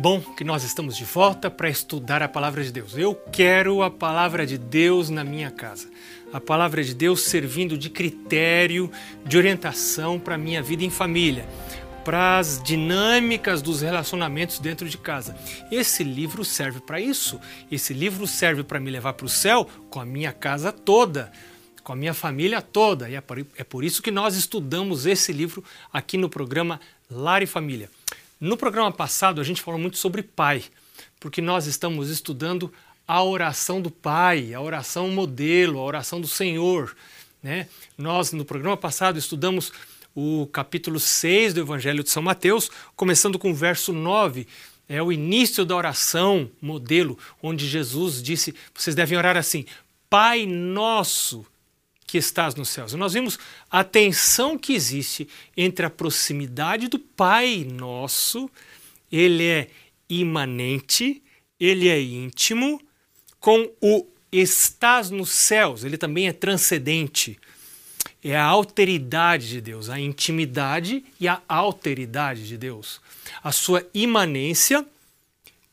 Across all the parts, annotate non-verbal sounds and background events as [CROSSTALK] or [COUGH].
Que bom que nós estamos de volta para estudar a palavra de Deus. Eu quero a palavra de Deus na minha casa. A palavra de Deus servindo de critério, de orientação para a minha vida em família, para as dinâmicas dos relacionamentos dentro de casa. Esse livro serve para isso. Esse livro serve para me levar para o céu com a minha casa toda com a minha família toda. E é por, é isso que nós estudamos esse livro aqui no programa Lar e Família. No programa passado a gente falou muito sobre pai, porque nós estamos estudando a oração do pai, a oração modelo, a oração do Senhor. Né? Nós, no programa passado, estudamos o capítulo 6 do Evangelho de São Mateus, começando com o verso 9. É o início da oração modelo, onde Jesus disse: vocês devem orar assim, Pai nosso que estás nos céus. Nós vimos a tensão que existe entre a proximidade do Pai Nosso, ele é imanente, ele é íntimo, com o estás nos céus, ele também é transcendente. É a alteridade de Deus, a intimidade e a alteridade de Deus. A sua imanência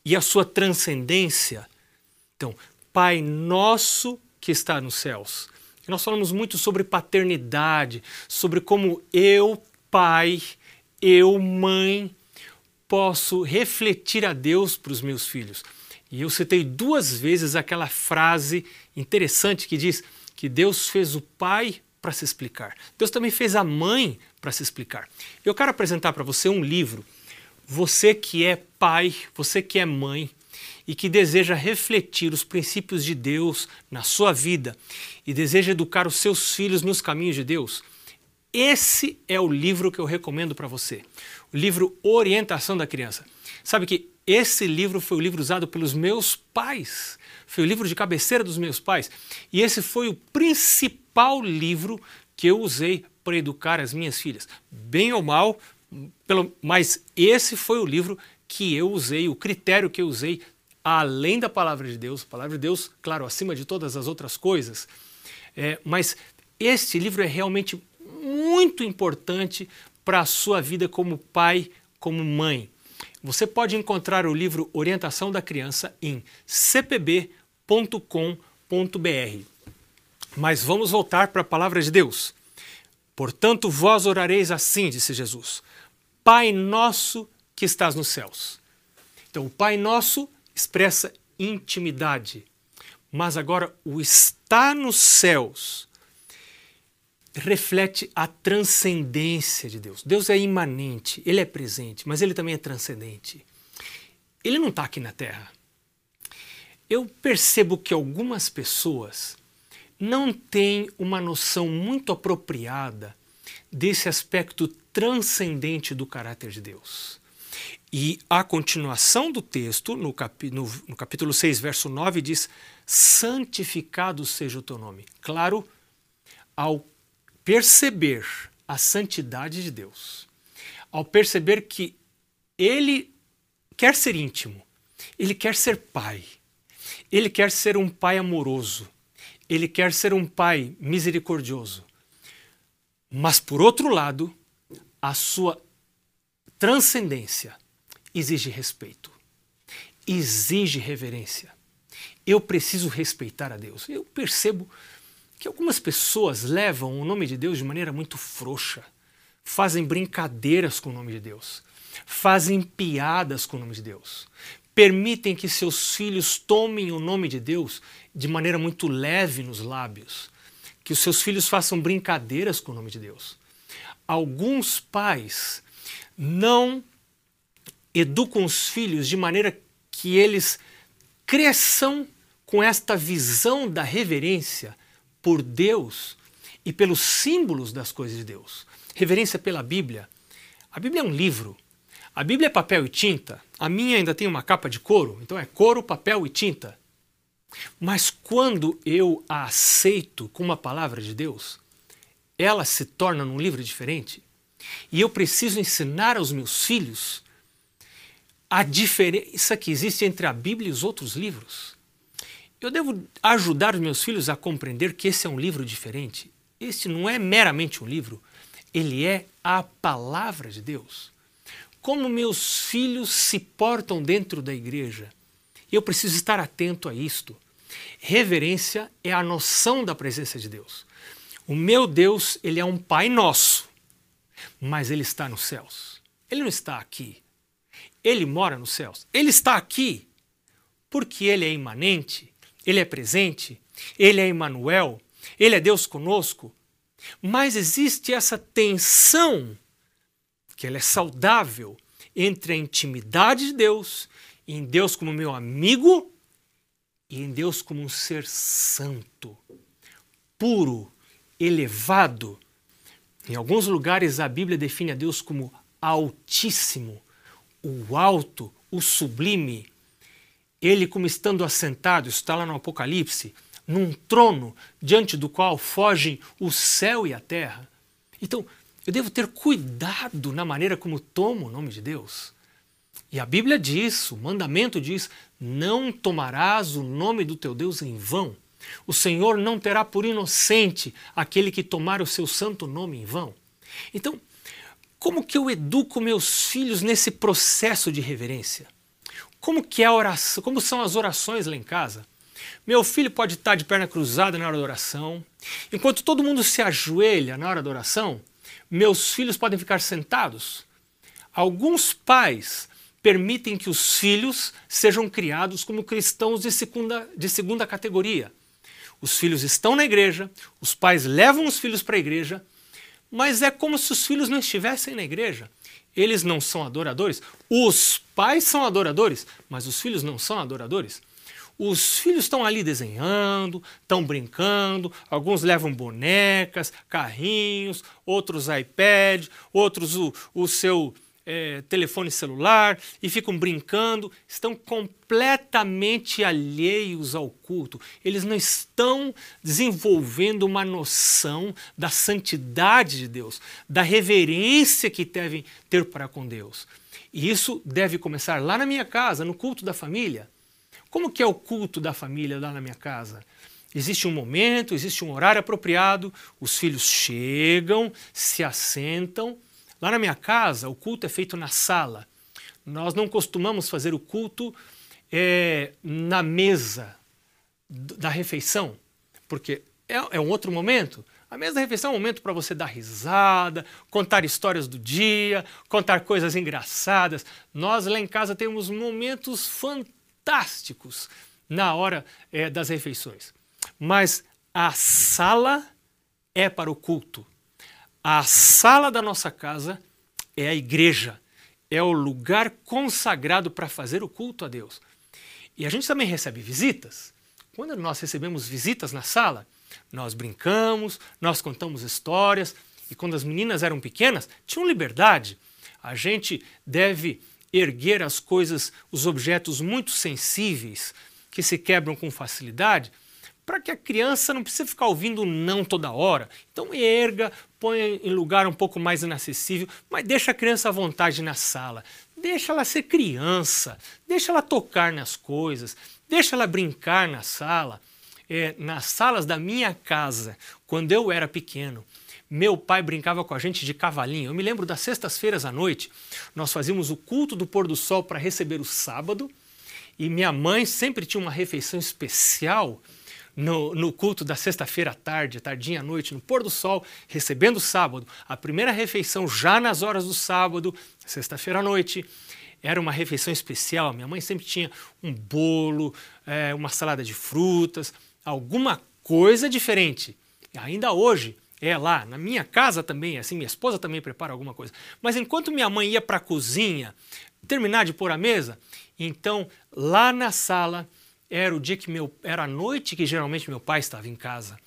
e a sua transcendência. Então, Pai nosso que está nos céus. Nós falamos muito sobre paternidade, sobre como eu, pai, eu, mãe, posso refletir a Deus para os meus filhos. E eu citei duas vezes aquela frase interessante que diz que Deus fez o pai para se explicar. Deus também fez a mãe para se explicar. Eu quero apresentar para você um livro. Você que é pai, você que é mãe, e que deseja refletir os princípios de Deus na sua vida e deseja educar os seus filhos nos caminhos de Deus, esse é o livro que eu recomendo para você. O livro Orientação da Criança. Sabe que esse livro foi o livro usado pelos meus pais. Foi o livro de cabeceira dos meus pais. E esse foi o principal livro que eu usei para educar as minhas filhas. Bem ou mal, pelo, mas esse foi o livro que eu usei, o critério que eu usei além da palavra de Deus, a palavra de Deus, claro, acima de todas as outras coisas, é, mas este livro é realmente muito importante para a sua vida como pai, como mãe. Você pode encontrar o livro Orientação da Criança em cpb.com.br. Mas vamos voltar para a palavra de Deus. Portanto, vós orareis assim, disse Jesus: Pai nosso que estás nos céus. Então, o Pai nosso expressa intimidade. Mas agora, o estar nos céus reflete a transcendência de Deus. Deus é imanente, ele é presente, mas ele também é transcendente. Ele não está aqui na terra. Eu percebo que algumas pessoas não têm uma noção muito apropriada desse aspecto transcendente do caráter de Deus. E a continuação do texto, no, capi, no, no, capítulo 6, verso 9, diz: Santificado seja o teu nome. Claro, ao perceber a santidade de Deus, ao perceber que Ele quer ser íntimo, Ele quer ser pai, Ele quer ser um pai amoroso, Ele quer ser um pai misericordioso. Mas, por outro lado, a sua transcendência exige respeito, exige reverência. Eu preciso respeitar a Deus. Eu percebo que algumas pessoas levam o nome de Deus de maneira muito frouxa, fazem brincadeiras com o nome de Deus, fazem piadas com o nome de Deus, permitem que seus filhos tomem o nome de Deus de maneira muito leve nos lábios, que os seus filhos façam brincadeiras com o nome de Deus. Alguns pais não educam os filhos de maneira que eles cresçam com esta visão da reverência por Deus e pelos símbolos das coisas de Deus. Reverência pela Bíblia. A Bíblia é um livro. A Bíblia é papel e tinta. A minha ainda tem uma capa de couro, então é couro, papel e tinta. Mas quando eu a aceito como a palavra de Deus, ela se torna num livro diferente. E eu preciso ensinar aos meus filhos a diferença que existe entre a Bíblia e os outros livros. Eu devo ajudar os meus filhos a compreender que esse é um livro diferente. Este não é meramente um livro, ele é a palavra de Deus. como meus filhos se portam dentro da igreja. Eu preciso estar atento a isto. Reverência é a noção da presença de Deus. O meu Deus, ele é um Pai nosso, mas ele está nos céus. Ele não está aqui. Ele mora nos céus. Ele está aqui porque ele é imanente, ele é presente, ele é Emmanuel, ele é Deus conosco. Mas existe essa tensão que ela é saudável entre a intimidade de Deus, em Deus como meu amigo e em Deus como um ser santo, puro, elevado. Em alguns lugares a Bíblia define a Deus como altíssimo, o alto, o sublime. Ele como estando assentado, está lá no Apocalipse, num trono diante do qual fogem o céu e a terra. Então, eu devo ter cuidado na maneira como tomo o nome de Deus. E a Bíblia diz, o mandamento diz: não tomarás o nome do teu Deus em vão. O Senhor não terá por inocente aquele que tomar o seu santo nome em vão. Então, como que eu educo meus filhos nesse processo de reverência? Como que é a oração? Como são as orações lá em casa? Meu filho pode estar de perna cruzada na hora da oração. Enquanto todo mundo se ajoelha na hora da oração, meus filhos podem ficar sentados. Alguns pais permitem que os filhos sejam criados como cristãos de segunda, de segunda categoria. Os filhos estão na igreja, os pais levam os filhos para a igreja, mas é como se os filhos não estivessem na igreja. Eles não são adoradores. Os pais são adoradores, mas os filhos não são adoradores. Os filhos estão ali desenhando, estão brincando, alguns levam bonecas, carrinhos, outros iPad, outros o, o seu é, telefone celular e ficam brincando, estão completamente alheios ao culto. Eles não estão desenvolvendo uma noção da santidade de Deus, da reverência que devem ter para com Deus. E isso deve começar lá na minha casa, no culto da família. Como que é o culto da família lá na minha casa? Existe um momento, existe um horário apropriado, os filhos chegam, se assentam. Lá na minha casa, o culto é feito na sala. Nós não costumamos fazer o culto é, na mesa da refeição, porque é, é um outro momento. A mesa da refeição é um momento para você dar risada, contar histórias do dia, contar coisas engraçadas. Nós lá em casa temos momentos fantásticos na hora é, das refeições. Mas a sala é para o culto. A sala da nossa casa é a igreja, é o lugar consagrado para fazer o culto a Deus. E a gente também recebe visitas. Quando nós recebemos visitas na sala, nós brincamos, nós contamos histórias, e quando as meninas eram pequenas, tinham liberdade. A gente deve erguer as coisas, os objetos muito sensíveis que se quebram com facilidade, para que a criança não precise ficar ouvindo não toda hora. Então erga, põe em lugar um pouco mais inacessível, mas deixa a criança à vontade na sala. Deixa ela ser criança, deixa ela tocar nas coisas, deixa ela brincar na sala. É, nas salas da minha casa, quando eu era pequeno, meu pai brincava com a gente de cavalinho. Eu me lembro das sextas-feiras à noite, nós fazíamos o culto do pôr do sol para receber o sábado, e minha mãe sempre tinha uma refeição especial no, no culto da sexta-feira à tarde, tardinha à noite, no pôr do sol, recebendo o sábado. A primeira refeição já nas horas do sábado, sexta-feira à noite, era uma refeição especial. Minha mãe sempre tinha um bolo, é, uma salada de frutas, alguma coisa diferente. Ainda hoje, é lá, na minha casa também, assim, minha esposa também prepara alguma coisa. Mas enquanto minha mãe ia para a cozinha terminar de pôr a mesa, então lá na sala era o dia que meu era a noite que geralmente meu pai estava em casa.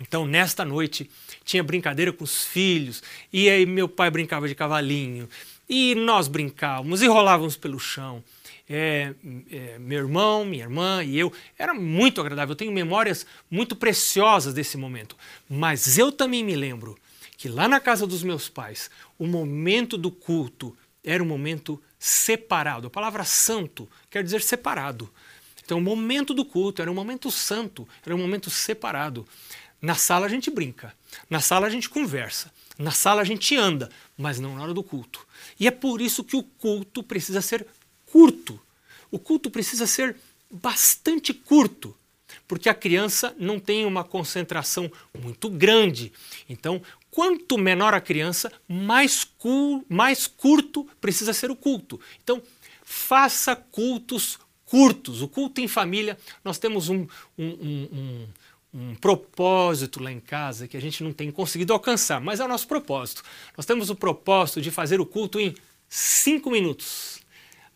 Então, nesta noite, tinha brincadeira com os filhos, e aí meu pai brincava de cavalinho, e nós brincávamos e rolávamos pelo chão é, é, meu irmão, minha irmã e eu. Era muito agradável. Eu tenho memórias muito preciosas desse momento. Mas eu também me lembro que lá na casa dos meus pais, o momento do culto era um momento separado. A palavra santo quer dizer separado. Então, o momento do culto era um momento santo, era um momento separado. Na sala a gente brinca, na sala a gente conversa, na sala a gente anda, mas não na hora do culto. E é por isso que o culto precisa ser curto. O culto precisa ser bastante curto, porque a criança não tem uma concentração muito grande. Então, quanto menor a criança, mais, cu mais curto precisa ser o culto. Então, faça cultos curtos. O culto em família, nós temos um, um, um, um, propósito lá em casa que a gente não tem conseguido alcançar, mas é o nosso propósito. Nós temos o propósito de fazer o culto em cinco minutos.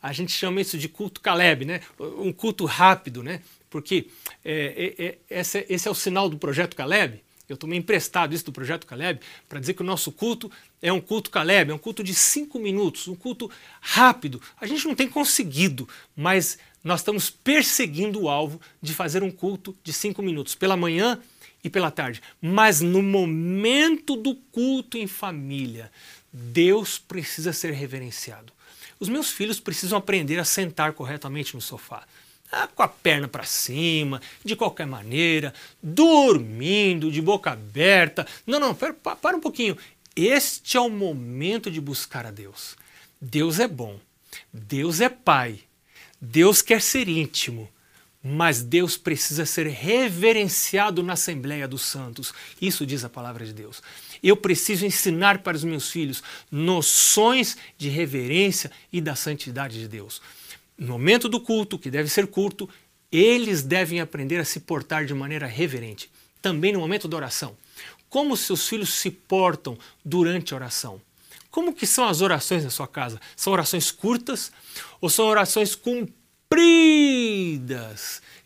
A gente chama isso de culto Caleb, né? um culto rápido, né? porque é, é, é, esse, esse é o sinal do projeto Caleb. Eu tomei emprestado isso do projeto Caleb para dizer que o nosso culto é um culto Caleb, é um culto de cinco minutos, um culto rápido. A gente não tem conseguido, mas nós estamos perseguindo o alvo de fazer um culto de cinco minutos pela manhã e pela tarde. Mas no momento do culto em família, Deus precisa ser reverenciado. Os meus filhos precisam aprender a sentar corretamente no sofá. Ah, com a perna para cima, de qualquer maneira, dormindo, de boca aberta. Não, não, para, para um pouquinho. Este é o momento de buscar a Deus. Deus é bom, Deus é Pai, Deus quer ser íntimo, mas Deus precisa ser reverenciado na Assembleia dos Santos. Isso diz a palavra de Deus. Eu preciso ensinar para os meus filhos noções de reverência e da santidade de Deus no momento do culto, que deve ser curto, eles devem aprender a se portar de maneira reverente. Também no momento da oração. Como seus filhos se portam durante a oração? Como que são as orações na sua casa? São orações curtas ou são orações compridas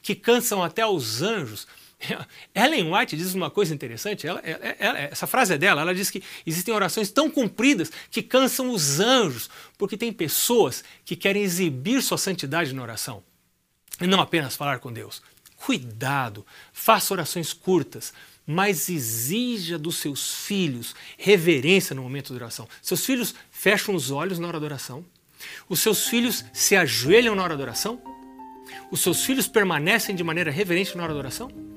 que cansam até os anjos? [LAUGHS] Ellen White diz uma coisa interessante, ela, ela, essa frase é dela, ela diz que existem orações tão compridas que cansam os anjos, porque tem pessoas que querem exibir sua santidade na oração e não apenas falar com Deus. Cuidado, faça orações curtas, mas exija dos seus filhos reverência no momento da oração. Seus filhos fecham os olhos na hora da oração? Os seus filhos se ajoelham na hora da oração? Os seus filhos permanecem de maneira reverente na hora da oração?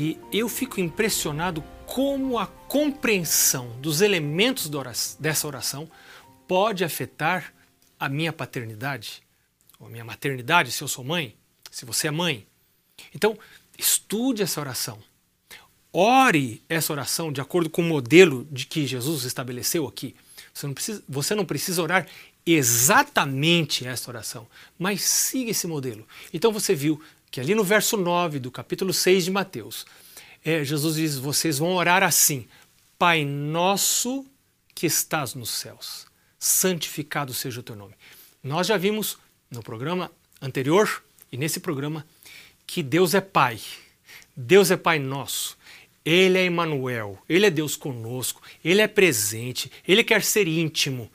E eu fico impressionado como a compreensão dos elementos dessa oração pode afetar a minha paternidade, ou a minha maternidade, se eu sou mãe, se você é mãe. Então, estude essa oração. Ore essa oração de acordo com o modelo de que Jesus estabeleceu aqui. Você não precisa, você não precisa orar exatamente essa oração, mas siga esse modelo. Então você viu que ali no verso 9 do capítulo 6 de Mateus, é, Jesus diz: Vocês vão orar assim: Pai nosso que estás nos céus, santificado seja o teu nome. Nós já vimos no programa anterior e nesse programa que Deus é Pai. Deus é Pai nosso. Ele é Emmanuel, Ele é Deus conosco, Ele é presente, Ele quer ser íntimo,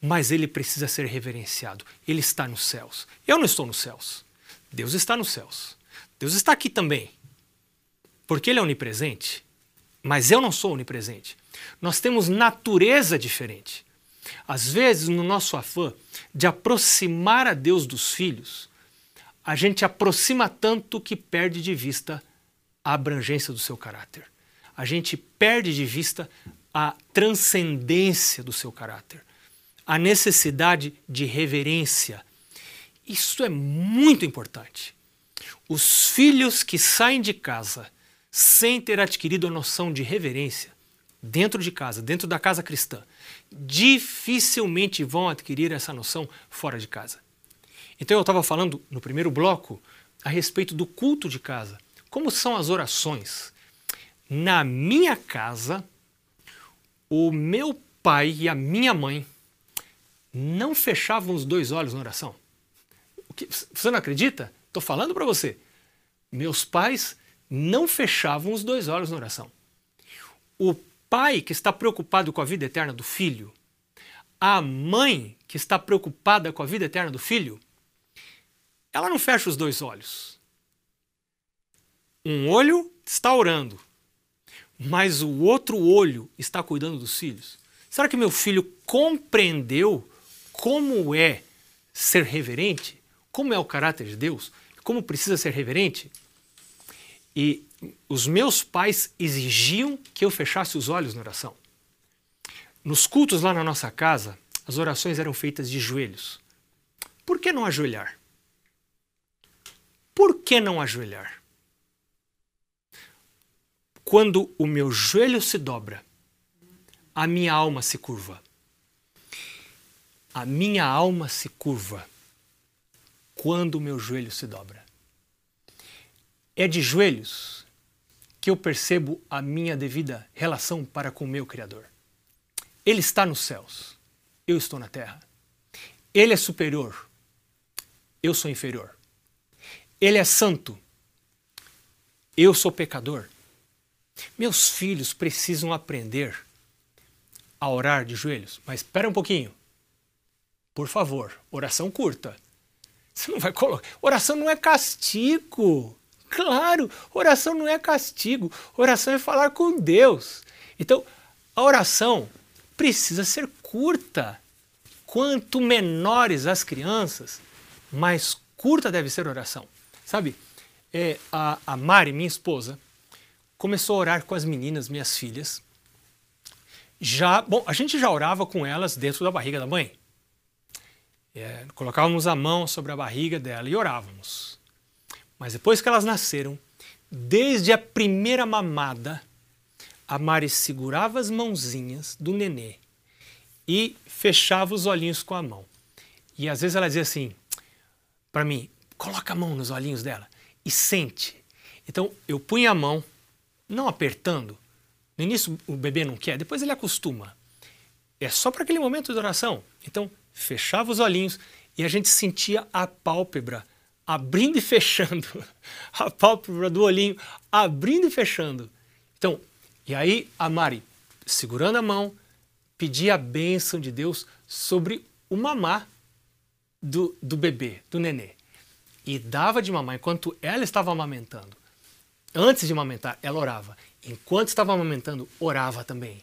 mas Ele precisa ser reverenciado. Ele está nos céus. Eu não estou nos céus. Deus está nos céus. Deus está aqui também. Porque Ele é onipresente, mas eu não sou onipresente. Nós temos natureza diferente. Às vezes, no nosso afã de aproximar a Deus dos filhos, a gente aproxima tanto que perde de vista a abrangência do seu caráter. A gente perde de vista a transcendência do seu caráter, a necessidade de reverência, isso é muito importante. Os filhos que saem de casa sem ter adquirido a noção de reverência dentro de casa, dentro da casa cristã, dificilmente vão adquirir essa noção fora de casa. Então eu estava falando no primeiro bloco a respeito do culto de casa. Como são as orações? Na minha casa, o meu pai e a minha mãe não fechavam os dois olhos na oração. Você não acredita? Estou falando para você. Meus pais não fechavam os dois olhos na oração. O pai que está preocupado com a vida eterna do filho, a mãe que está preocupada com a vida eterna do filho, ela não fecha os dois olhos. Um olho está orando, mas o outro olho está cuidando dos filhos. Será que meu filho compreendeu como é ser reverente? Como é o caráter de Deus, como precisa ser reverente, E os meus pais exigiam que eu fechasse os olhos na oração. Nos cultos lá na nossa casa, as orações eram feitas de joelhos. Por que não ajoelhar? Por que não ajoelhar? Quando o meu joelho se dobra, a minha alma se curva. A minha alma se curva quando o meu joelho se dobra. É de joelhos que eu percebo a minha devida relação para com o meu Criador. Ele está nos céus, eu estou na terra. Ele é superior, eu sou inferior. Ele é santo, eu sou pecador. Meus filhos precisam aprender a orar de joelhos. Mas espera um pouquinho. Por favor, oração curta. Você não vai colocar. Oração não é castigo. Claro, oração não é castigo. Oração é falar com Deus. Então, a oração precisa ser curta. Quanto menores as crianças, mais curta deve ser a oração. Sabe, é, a, a Mari, minha esposa, começou a orar com as meninas, minhas filhas. Já, bom, a gente já orava com elas dentro da barriga da mãe. É, colocávamos a mão sobre a barriga dela e orávamos. Mas depois que elas nasceram, desde a primeira mamada, a Mari segurava as mãozinhas do nenê e fechava os olhinhos com a mão. E às vezes ela dizia assim para mim: coloca a mão nos olhinhos dela e sente. Então eu punha a mão, não apertando. No início o bebê não quer, depois ele acostuma. É só para aquele momento de oração. Então fechava os olhinhos e a gente sentia a pálpebra abrindo e fechando. [LAUGHS] A pálpebra do olhinho abrindo e fechando. Então, e aí a Mari, segurando a mão, pedia a bênção de Deus sobre o mamá do, do bebê, do nenê. E dava de mamar enquanto ela estava amamentando. Antes de amamentar, ela orava. Enquanto estava amamentando, orava também.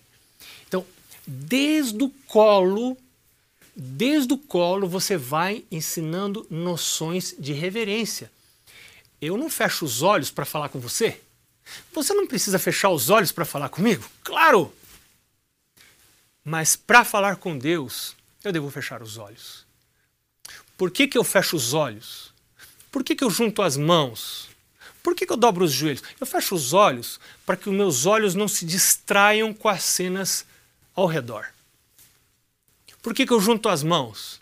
Então, desde o colo, desde o colo você vai ensinando noções de reverência. Eu não fecho os olhos para falar com você. Você não precisa fechar os olhos para falar comigo? Claro! Mas para falar com Deus, eu devo fechar os olhos. Por que, que eu fecho os olhos? Por que, que eu junto as mãos? Por que, que eu dobro os joelhos? Eu fecho os olhos para que os meus olhos não se distraiam com as cenas ao redor. Por que, que eu junto as mãos?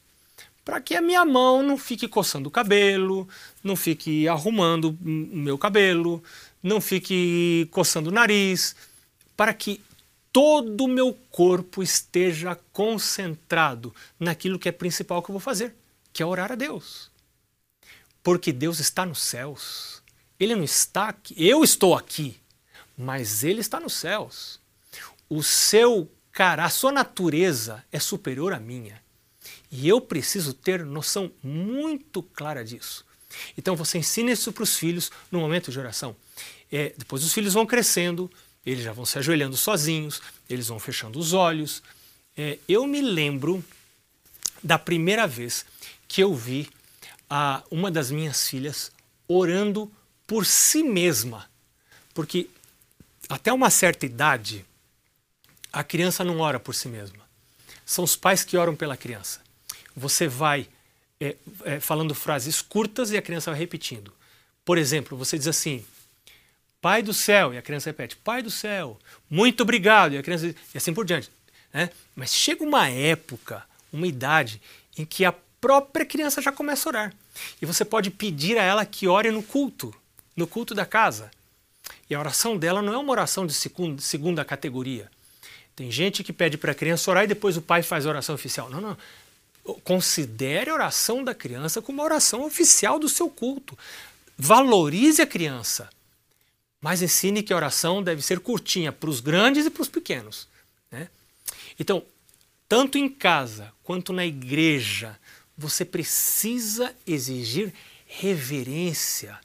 Para que a minha mão não fique coçando o cabelo, não fique arrumando o meu cabelo, não fique coçando o nariz, para que todo o meu corpo esteja concentrado naquilo que é principal que eu vou fazer, que é orar a Deus. Porque Deus está nos céus. Ele não está aqui. Eu estou aqui, mas ele está nos céus. O seu cara, a sua natureza é superior à minha. E eu preciso ter noção muito clara disso. Então você ensina isso para os filhos no momento de oração. É, depois os filhos vão crescendo, eles já vão se ajoelhando sozinhos, eles vão fechando os olhos. É, eu me lembro da primeira vez que eu vi a, uma das minhas filhas orando por si mesma. Porque até uma certa idade, a criança não ora por si mesma. São os pais que oram pela criança. Você vai é, é, falando frases curtas e a criança vai repetindo. Por exemplo, você diz assim: Pai do céu, e a criança repete: Pai do céu, muito obrigado, e a criança diz, e assim por diante. Né? Mas chega uma época, uma idade, em que a própria criança já começa a orar. E você pode pedir a ela que ore no culto, no culto da casa. E a oração dela não é uma oração de segunda, segunda categoria. Tem gente que pede para a criança orar e depois o pai faz a oração oficial. Não, não. Considere a oração da criança como a oração oficial do seu culto. Valorize a criança. Mas ensine que a oração deve ser curtinha para os grandes e para os pequenos. Né? Então, tanto em casa quanto na igreja, você precisa exigir reverência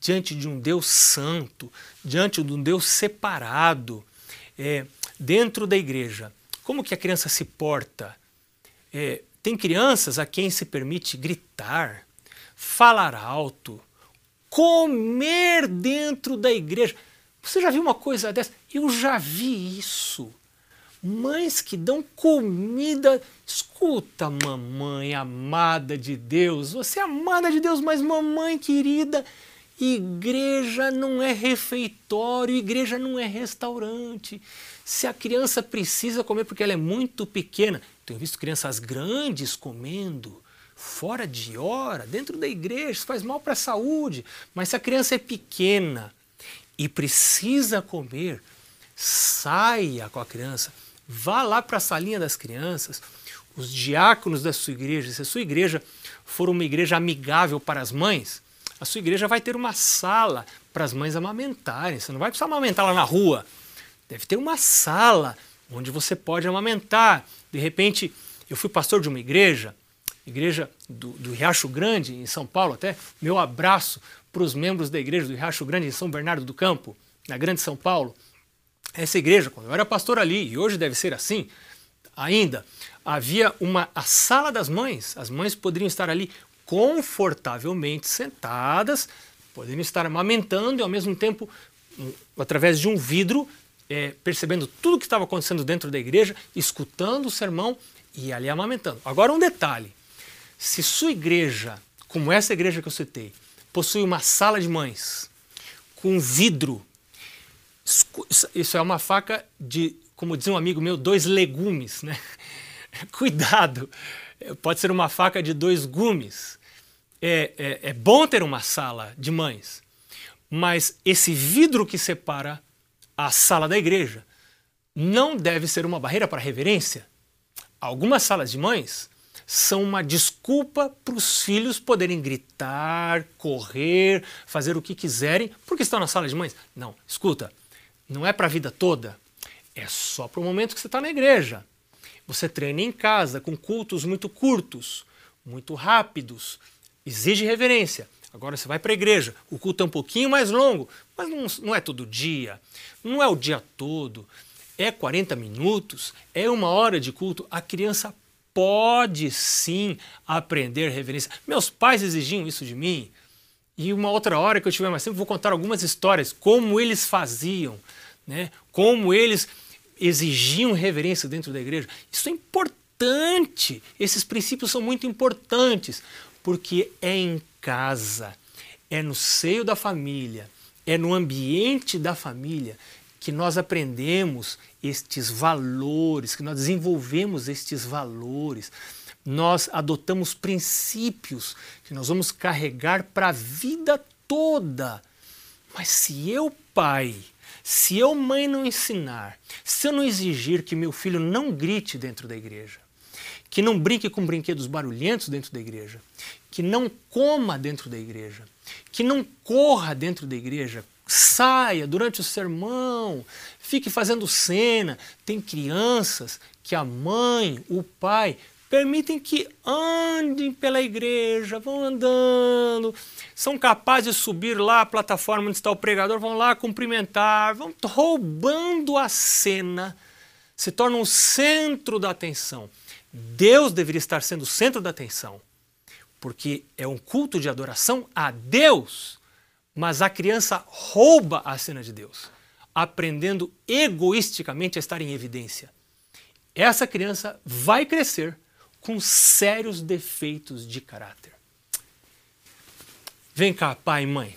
diante de um Deus santo, diante de um Deus separado, é, dentro da igreja. Como que a criança se porta? É, tem crianças a quem se permite gritar, falar alto, comer dentro da igreja. Você já viu uma coisa dessa? Eu já vi isso. Mães que dão comida. Escuta, mamãe amada de Deus, você é amada de Deus, mas mamãe querida, igreja não é refeitório, igreja não é restaurante. Se a criança precisa comer porque ela é muito pequena, tenho visto crianças grandes comendo fora de hora, dentro da igreja, isso faz mal para a saúde. Mas se a criança é pequena e precisa comer, saia com a criança, vá lá para a salinha das crianças. Os diáconos da sua igreja, se a sua igreja for uma igreja amigável para as mães, a sua igreja vai ter uma sala para as mães amamentarem. Você não vai precisar amamentar lá na rua. Deve ter uma sala onde você pode amamentar. De repente, eu fui pastor de uma igreja, igreja do, do Riacho Grande, em São Paulo até. Meu abraço para os membros da igreja do Riacho Grande, em São Bernardo do Campo, na Grande São Paulo. Essa igreja, quando eu era pastor ali, e hoje deve ser assim ainda, havia uma a sala das mães. As mães poderiam estar ali confortavelmente sentadas, poderiam estar amamentando e ao mesmo tempo, através de um vidro, é, percebendo tudo o que estava acontecendo dentro da igreja, escutando o sermão e ali amamentando. Agora um detalhe: se sua igreja, como essa igreja que eu citei, possui uma sala de mães com vidro, isso é uma faca de, como diz um amigo meu, dois legumes, né? [LAUGHS] Cuidado, pode ser uma faca de dois gumes. É, é, é bom ter uma sala de mães, mas esse vidro que separa a sala da igreja não deve ser uma barreira para reverência. Algumas salas de mães são uma desculpa para os filhos poderem gritar, correr, fazer o que quiserem, porque estão na sala de mães. Não, escuta, não é para a vida toda, é só para o momento que você está na igreja. Você treina em casa com cultos muito curtos, muito rápidos, exige reverência. Agora você vai para a igreja, o culto é um pouquinho mais longo, mas não, não é todo dia, não é o dia todo, é 40 minutos, é uma hora de culto. A criança pode sim aprender reverência. Meus pais exigiam isso de mim. E uma outra hora que eu tiver mais tempo, vou contar algumas histórias, como eles faziam, né? como eles exigiam reverência dentro da igreja. Isso é importante. Esses princípios são muito importantes, porque é em casa, é no seio da família, é no ambiente da família que nós aprendemos estes valores, que nós desenvolvemos estes valores, nós adotamos princípios que nós vamos carregar para a vida toda. Mas se eu, pai, se eu, mãe, não ensinar, se eu não exigir que meu filho não grite dentro da igreja, que não brinque com brinquedos barulhentos dentro da igreja, que não coma dentro da igreja, que não corra dentro da igreja, saia durante o sermão, fique fazendo cena. Tem crianças que a mãe, o pai, permitem que andem pela igreja, vão andando, são capazes de subir lá a plataforma onde está o pregador, vão lá cumprimentar, vão roubando a cena, se tornam o centro da atenção. Deus deveria estar sendo o centro da atenção, porque é um culto de adoração a Deus mas a criança rouba a cena de Deus, aprendendo egoisticamente a estar em evidência. Essa criança vai crescer com sérios defeitos de caráter. Vem cá, pai e mãe.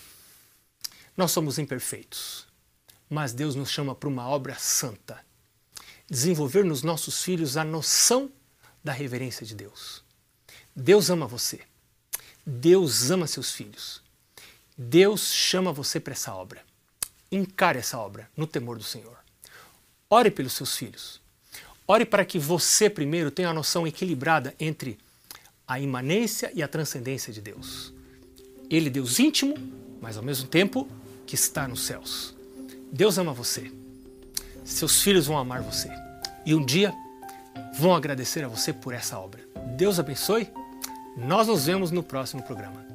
Nós somos imperfeitos, mas Deus nos chama para uma obra santa. Desenvolver nos nossos filhos a noção da reverência de Deus. Deus ama você. Deus ama seus filhos. Deus chama você para essa obra. Encare essa obra no temor do Senhor. Ore pelos seus filhos. Ore para que você primeiro tenha a noção equilibrada entre a imanência e a transcendência de Deus. Ele, Deus íntimo, mas ao mesmo tempo que está nos céus. Deus ama você. Seus filhos vão amar você. E um dia vão agradecer a você por essa obra. Deus abençoe. Nós nos vemos no próximo programa.